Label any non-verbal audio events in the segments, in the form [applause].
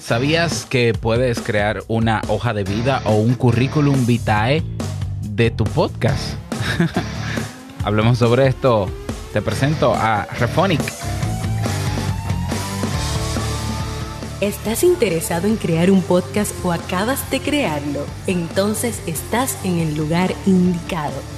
¿Sabías que puedes crear una hoja de vida o un currículum vitae de tu podcast? [laughs] Hablemos sobre esto. Te presento a Refonic. ¿Estás interesado en crear un podcast o acabas de crearlo? Entonces estás en el lugar indicado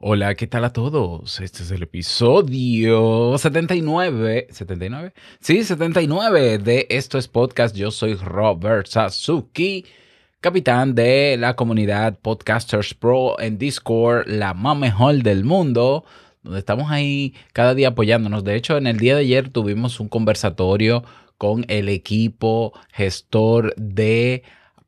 Hola, ¿qué tal a todos? Este es el episodio 79. ¿79? Sí, 79 de Esto es Podcast. Yo soy Robert Sasuki, capitán de la comunidad Podcasters Pro en Discord, la más mejor del mundo, donde estamos ahí cada día apoyándonos. De hecho, en el día de ayer tuvimos un conversatorio con el equipo gestor de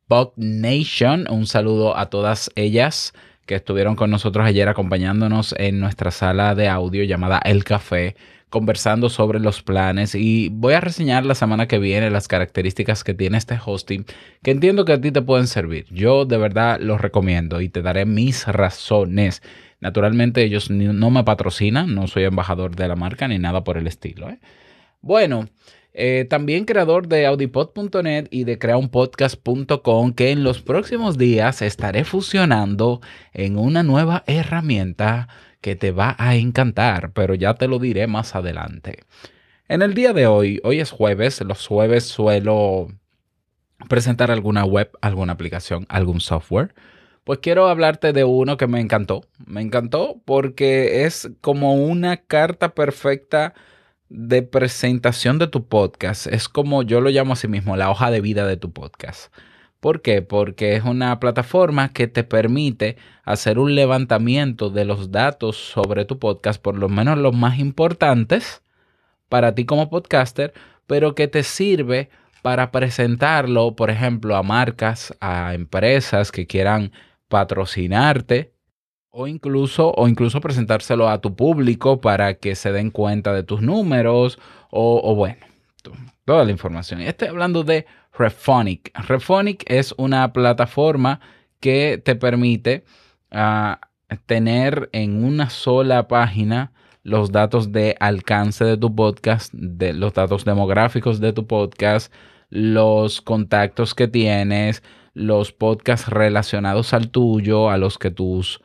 Pod Nation. Un saludo a todas ellas que estuvieron con nosotros ayer acompañándonos en nuestra sala de audio llamada El Café, conversando sobre los planes y voy a reseñar la semana que viene las características que tiene este hosting que entiendo que a ti te pueden servir. Yo de verdad los recomiendo y te daré mis razones. Naturalmente ellos no me patrocinan, no soy embajador de la marca ni nada por el estilo. ¿eh? Bueno, eh, también creador de audipod.net y de creaunpodcast.com que en los próximos días estaré fusionando en una nueva herramienta que te va a encantar, pero ya te lo diré más adelante. En el día de hoy, hoy es jueves, los jueves suelo presentar alguna web, alguna aplicación, algún software. Pues quiero hablarte de uno que me encantó. Me encantó porque es como una carta perfecta de presentación de tu podcast es como yo lo llamo a sí mismo, la hoja de vida de tu podcast. ¿Por qué? Porque es una plataforma que te permite hacer un levantamiento de los datos sobre tu podcast, por lo menos los más importantes para ti como podcaster, pero que te sirve para presentarlo, por ejemplo, a marcas, a empresas que quieran patrocinarte o incluso, o incluso presentárselo a tu público para que se den cuenta de tus números o, bueno, toda la información. Estoy hablando de Rephonic. Rephonic es una plataforma que te permite ah, tener en una sola página los datos de alcance de tu podcast, de los datos demográficos de tu podcast, los contactos que tienes, los podcasts relacionados al tuyo, a los que tus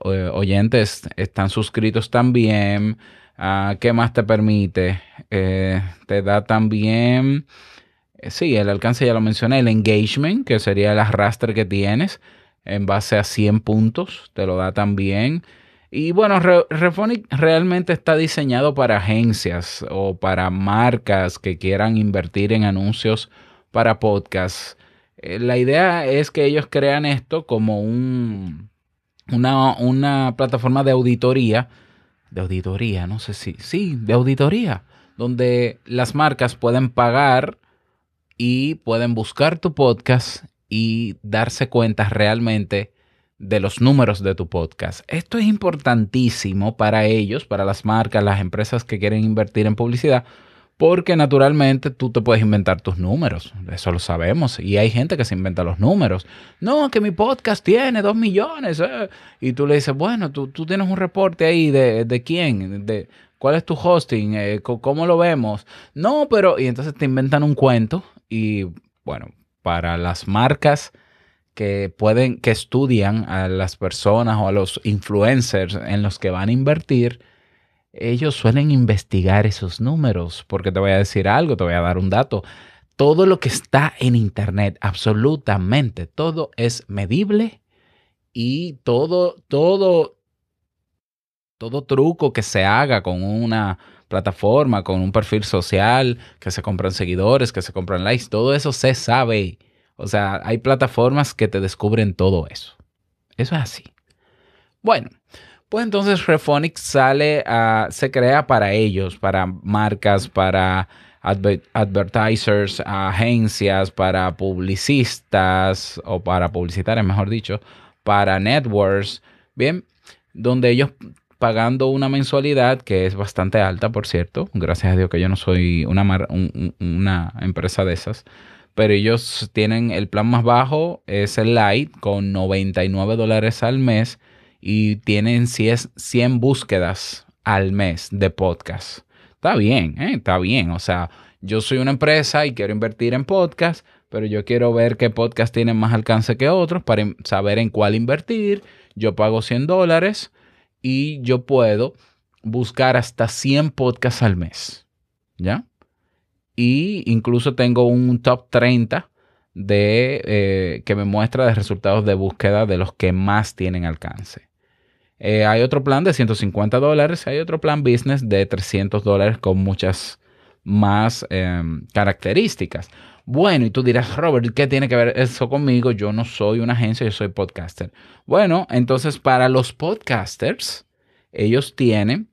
oyentes están suscritos también. Ah, ¿Qué más te permite? Eh, te da también, eh, sí, el alcance ya lo mencioné, el engagement, que sería el arrastre que tienes en base a 100 puntos, te lo da también. Y bueno, Refonic realmente está diseñado para agencias o para marcas que quieran invertir en anuncios para podcasts. Eh, la idea es que ellos crean esto como un, una, plataforma de auditoría, de auditoría, no sé si, sí, de auditoría, donde las marcas pueden pagar y pueden buscar tu podcast y darse cuenta realmente de los números de tu podcast. Esto es importantísimo para ellos, para las marcas, las empresas que quieren invertir en publicidad, porque naturalmente tú te puedes inventar tus números, eso lo sabemos, y hay gente que se inventa los números. No, que mi podcast tiene dos millones, eh. y tú le dices, bueno, tú, tienes un reporte ahí de, de quién, de cuál es tu hosting, eh, cómo lo vemos. No, pero, y entonces te inventan un cuento, y bueno, para las marcas que pueden, que estudian a las personas o a los influencers en los que van a invertir, ellos suelen investigar esos números, porque te voy a decir algo, te voy a dar un dato. Todo lo que está en Internet, absolutamente todo es medible y todo, todo, todo truco que se haga con una plataforma, con un perfil social, que se compran seguidores, que se compran likes, todo eso se sabe. O sea, hay plataformas que te descubren todo eso. Eso es así. Bueno, pues entonces Rephonic sale a, se crea para ellos, para marcas, para advertisers, agencias, para publicistas o para publicitarios, mejor dicho, para networks, bien, donde ellos pagando una mensualidad que es bastante alta, por cierto, gracias a Dios que yo no soy una, una empresa de esas, pero ellos tienen el plan más bajo, es el Light, con 99 dólares al mes y tienen 100 búsquedas al mes de podcast. Está bien, ¿eh? está bien. O sea, yo soy una empresa y quiero invertir en podcast, pero yo quiero ver qué podcast tienen más alcance que otros para saber en cuál invertir. Yo pago 100 dólares y yo puedo buscar hasta 100 podcasts al mes. ¿Ya? Y incluso tengo un top 30 de, eh, que me muestra de resultados de búsqueda de los que más tienen alcance. Eh, hay otro plan de 150 dólares, hay otro plan business de 300 dólares con muchas más em, características. Bueno, y tú dirás, Robert, ¿qué tiene que ver eso conmigo? Yo no soy una agencia, yo soy podcaster. Bueno, entonces para los podcasters, ellos tienen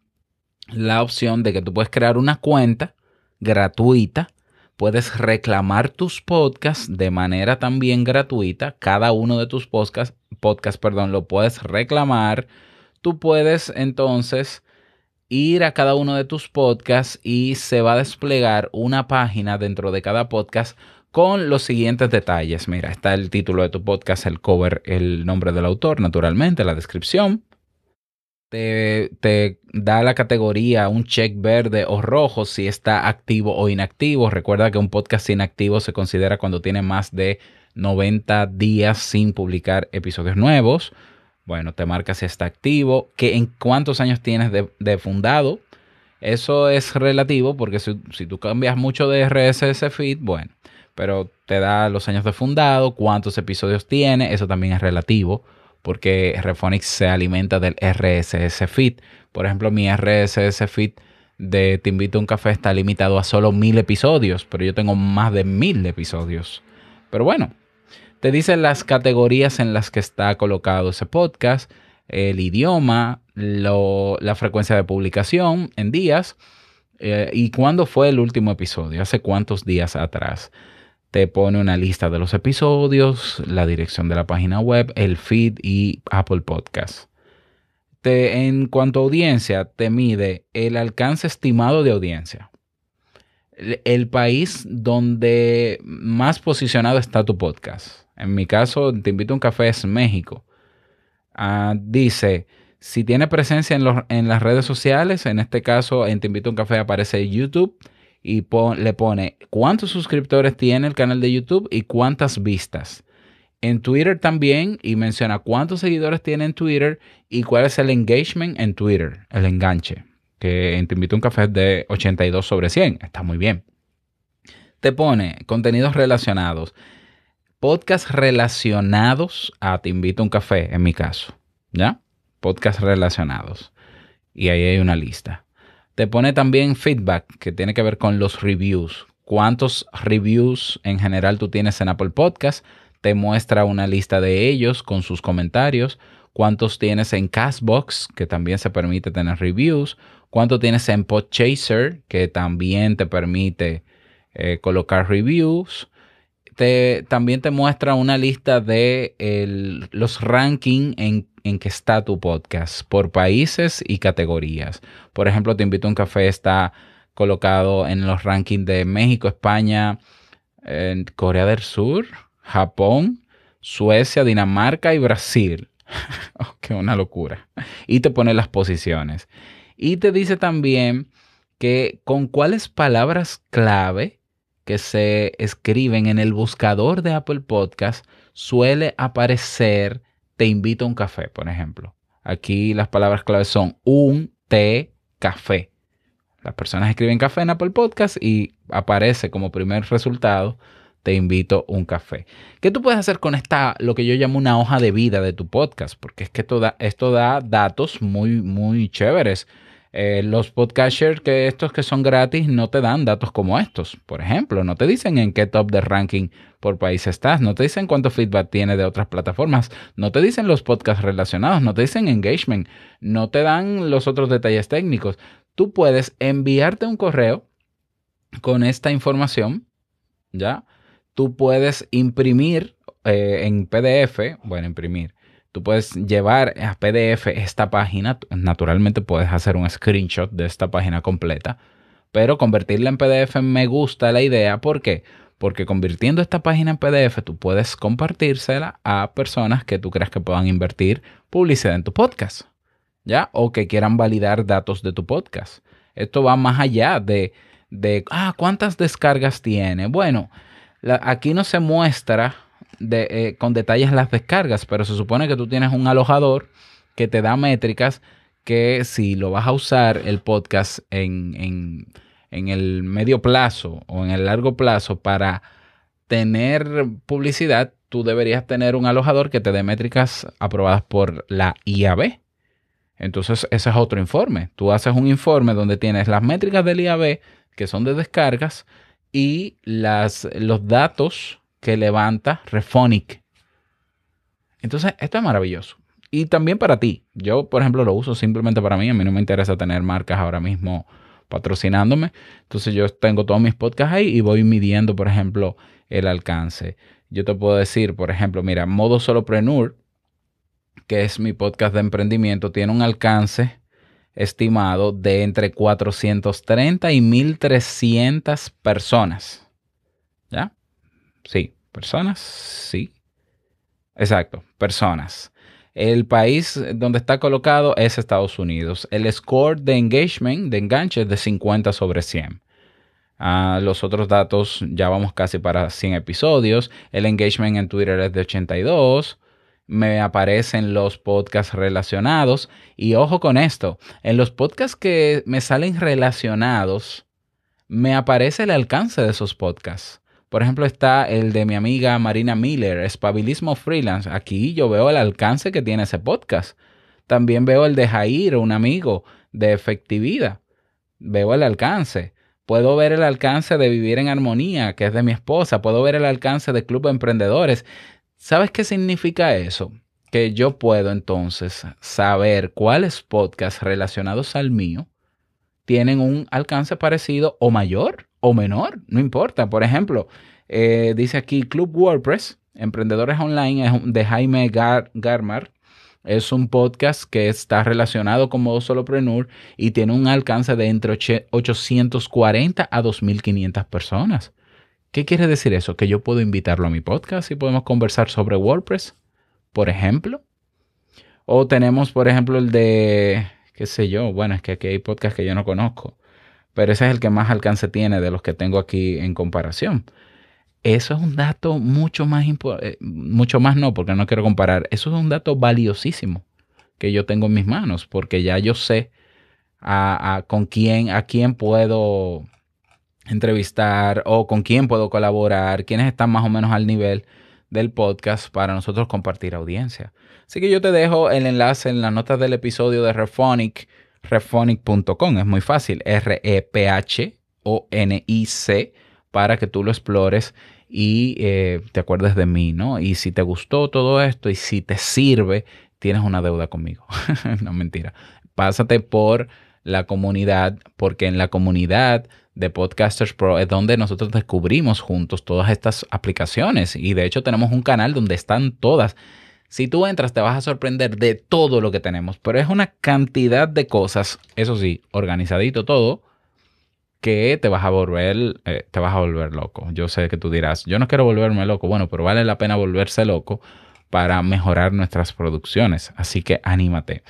la opción de que tú puedes crear una cuenta gratuita, puedes reclamar tus podcasts de manera también gratuita, cada uno de tus podcasts, podcast, perdón, lo puedes reclamar. Tú puedes entonces ir a cada uno de tus podcasts y se va a desplegar una página dentro de cada podcast con los siguientes detalles. Mira, está el título de tu podcast, el cover, el nombre del autor, naturalmente, la descripción. Te, da la categoría un check verde o rojo si está activo o inactivo. Recuerda que un podcast inactivo se considera cuando tiene más de 90 días sin publicar episodios nuevos. Bueno, te marca si está activo, que en cuántos años tienes de, fundado. Eso es relativo porque si, tú cambias mucho de RSS feed, bueno, pero te da los años de fundado, cuántos episodios tiene, eso también es relativo porque Rephonics se alimenta del RSS feed. Por ejemplo, mi RSS feed de Te invito a un café está limitado a solo mil episodios, pero yo tengo más de mil episodios. Pero bueno, te dice las categorías en las que está colocado ese podcast, el idioma, la frecuencia de publicación en días eh, y cuándo fue el último episodio, hace cuántos días atrás. Te pone una lista de los episodios, la dirección de la página web, el feed y Apple Podcast. Te, en cuanto a audiencia, te mide el alcance estimado de audiencia el país donde más posicionado está tu podcast. En mi caso, te invito a un café, es México. Ah, dice, si tiene presencia en, las redes sociales, en este caso en Te invito a un café aparece YouTube y le pone cuántos suscriptores tiene el canal de YouTube y cuántas vistas. En Twitter también y menciona cuántos seguidores tiene en Twitter y cuál es el engagement en Twitter, el enganche, que en Te invito a un café es de 82 sobre 100, está muy bien. Te pone contenidos relacionados podcasts relacionados a Te invito a un café, en mi caso. ¿Ya? Podcasts relacionados. Y ahí hay una lista. Te pone también feedback que tiene que ver con los reviews. ¿Cuántos reviews en general tú tienes en Apple Podcast? Te muestra una lista de ellos con sus comentarios. ¿Cuántos tienes en Castbox, que también se permite tener reviews? ¿Cuánto tienes en Podchaser, que también te permite eh, colocar reviews? También te muestra una lista de los rankings en, en, que está tu podcast por países y categorías. Por ejemplo, Te invito a un café está colocado en los rankings de México, España, Corea del Sur, Japón, Suecia, Dinamarca y Brasil. [laughs] oh, qué una locura. Y te pone las posiciones. Y te dice también que con cuáles palabras clave que se escriben en el buscador de Apple Podcast suele aparecer te invito a un café, por ejemplo. Aquí las palabras claves son un té café. Las personas escriben café en Apple Podcast y aparece como primer resultado te invito a un café. ¿Qué tú puedes hacer con esta, lo que yo llamo una hoja de vida de tu podcast? Porque es que esto da, esto da datos muy, muy chéveres eh, los podcasters que estos que son gratis no te dan datos como estos. Por ejemplo, no te dicen en qué top de ranking por país estás, no te dicen cuánto feedback tiene de otras plataformas, no te dicen los podcasts relacionados, no te dicen engagement, no te dan los otros detalles técnicos. Tú puedes enviarte un correo con esta información, ¿ya? Tú puedes imprimir eh, en PDF, bueno, imprimir, tú puedes llevar a PDF esta página, naturalmente puedes hacer un screenshot de esta página completa, pero convertirla en PDF me gusta la idea, ¿por qué? Porque convirtiendo esta página en PDF, tú puedes compartírsela a personas que tú creas que puedan invertir publicidad en tu podcast, ¿ya? O que quieran validar datos de tu podcast. Esto va más allá de, de ah, ¿cuántas descargas tiene? Bueno, aquí no se muestra eh, con detalles las descargas, pero se supone que tú tienes un alojador que te da métricas que si lo vas a usar el podcast en, en, en el medio plazo o en el largo plazo para tener publicidad, tú deberías tener un alojador que te dé métricas aprobadas por la IAB. Entonces, ese es otro informe. Tú haces un informe donde tienes las métricas del IAB, que son de descargas, y las, los datos que levanta Refonic. Entonces, esto es maravilloso. Y también para ti. Yo, por ejemplo, lo uso simplemente para mí. A mí no me interesa tener marcas ahora mismo patrocinándome. Entonces, yo tengo todos mis podcasts ahí y voy midiendo, por ejemplo, el alcance. Yo te puedo decir, por ejemplo, mira, Modo Solopreneur que es mi podcast de emprendimiento, tiene un alcance estimado de entre 430 y 1300 personas. Sí, personas, sí. Exacto, personas. El país donde está colocado es Estados Unidos. El score de engagement, de enganche, es de 50 sobre 100. Ah, los otros datos, ya vamos casi para 100 episodios. El engagement en Twitter es de 82 me aparecen los podcasts relacionados. Y ojo con esto, en los podcasts que me salen relacionados, me aparece el alcance de esos podcasts. Por ejemplo, está el de mi amiga Marina Miller, Espabilismo Freelance. Aquí yo veo el alcance que tiene ese podcast. También veo el de Jair, un amigo de efectividad. Veo el alcance. Puedo ver el alcance de Vivir en Armonía, que es de mi esposa. Puedo ver el alcance de Club de Emprendedores. ¿Sabes qué significa eso? Que yo puedo entonces saber cuáles podcasts relacionados al mío tienen un alcance parecido o mayor o menor, no importa. Por ejemplo, eh, dice aquí Club WordPress, Emprendedores Online, de Jaime Garmar. Es un podcast que está relacionado con modo solopreneur y tiene un alcance de entre 840 a 2500 personas. ¿Qué quiere decir eso? Que yo puedo invitarlo a mi podcast y podemos conversar sobre WordPress, por ejemplo. O tenemos, por ejemplo, el de, qué sé yo, bueno, es que aquí hay podcasts que yo no conozco, pero ese es el que más alcance tiene de los que tengo aquí en comparación. Eso es un dato mucho más eh, mucho más no, porque no quiero comparar. Eso es un dato valiosísimo que yo tengo en mis manos, porque ya yo sé a, con quién, a quién puedo entrevistar o con quién puedo colaborar, quiénes están más o menos al nivel del podcast para nosotros compartir audiencia. Así que yo te dejo el enlace en las notas del episodio de Refonic, refonic.com. Es muy fácil, R-E-P-H-O-N-I-C, para que tú lo explores y eh, te acuerdes de mí, ¿no? Y si te gustó todo esto y si te sirve, tienes una deuda conmigo. [laughs] no mentira. Pásate por la comunidad, porque en la comunidad de Podcasters Pro es donde nosotros descubrimos juntos todas estas aplicaciones y de hecho tenemos un canal donde están todas. Si tú entras te vas a sorprender de todo lo que tenemos, pero es una cantidad de cosas, eso sí, organizadito todo, que te vas a volver, eh, te vas a volver loco. Yo sé que tú dirás, yo no quiero volverme loco, bueno, pero vale la pena volverse loco para mejorar nuestras producciones, así que anímate.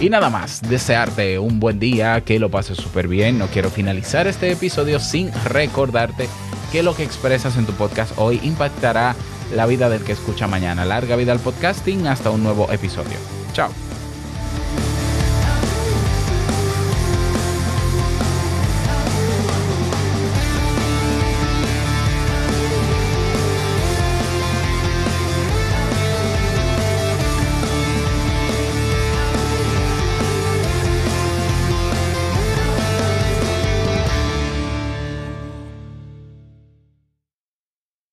Y nada más, desearte un buen día, que lo pases súper bien. No quiero finalizar este episodio sin recordarte que lo que expresas en tu podcast hoy impactará la vida del que escucha mañana. Larga vida al podcasting, hasta un nuevo episodio. Chao.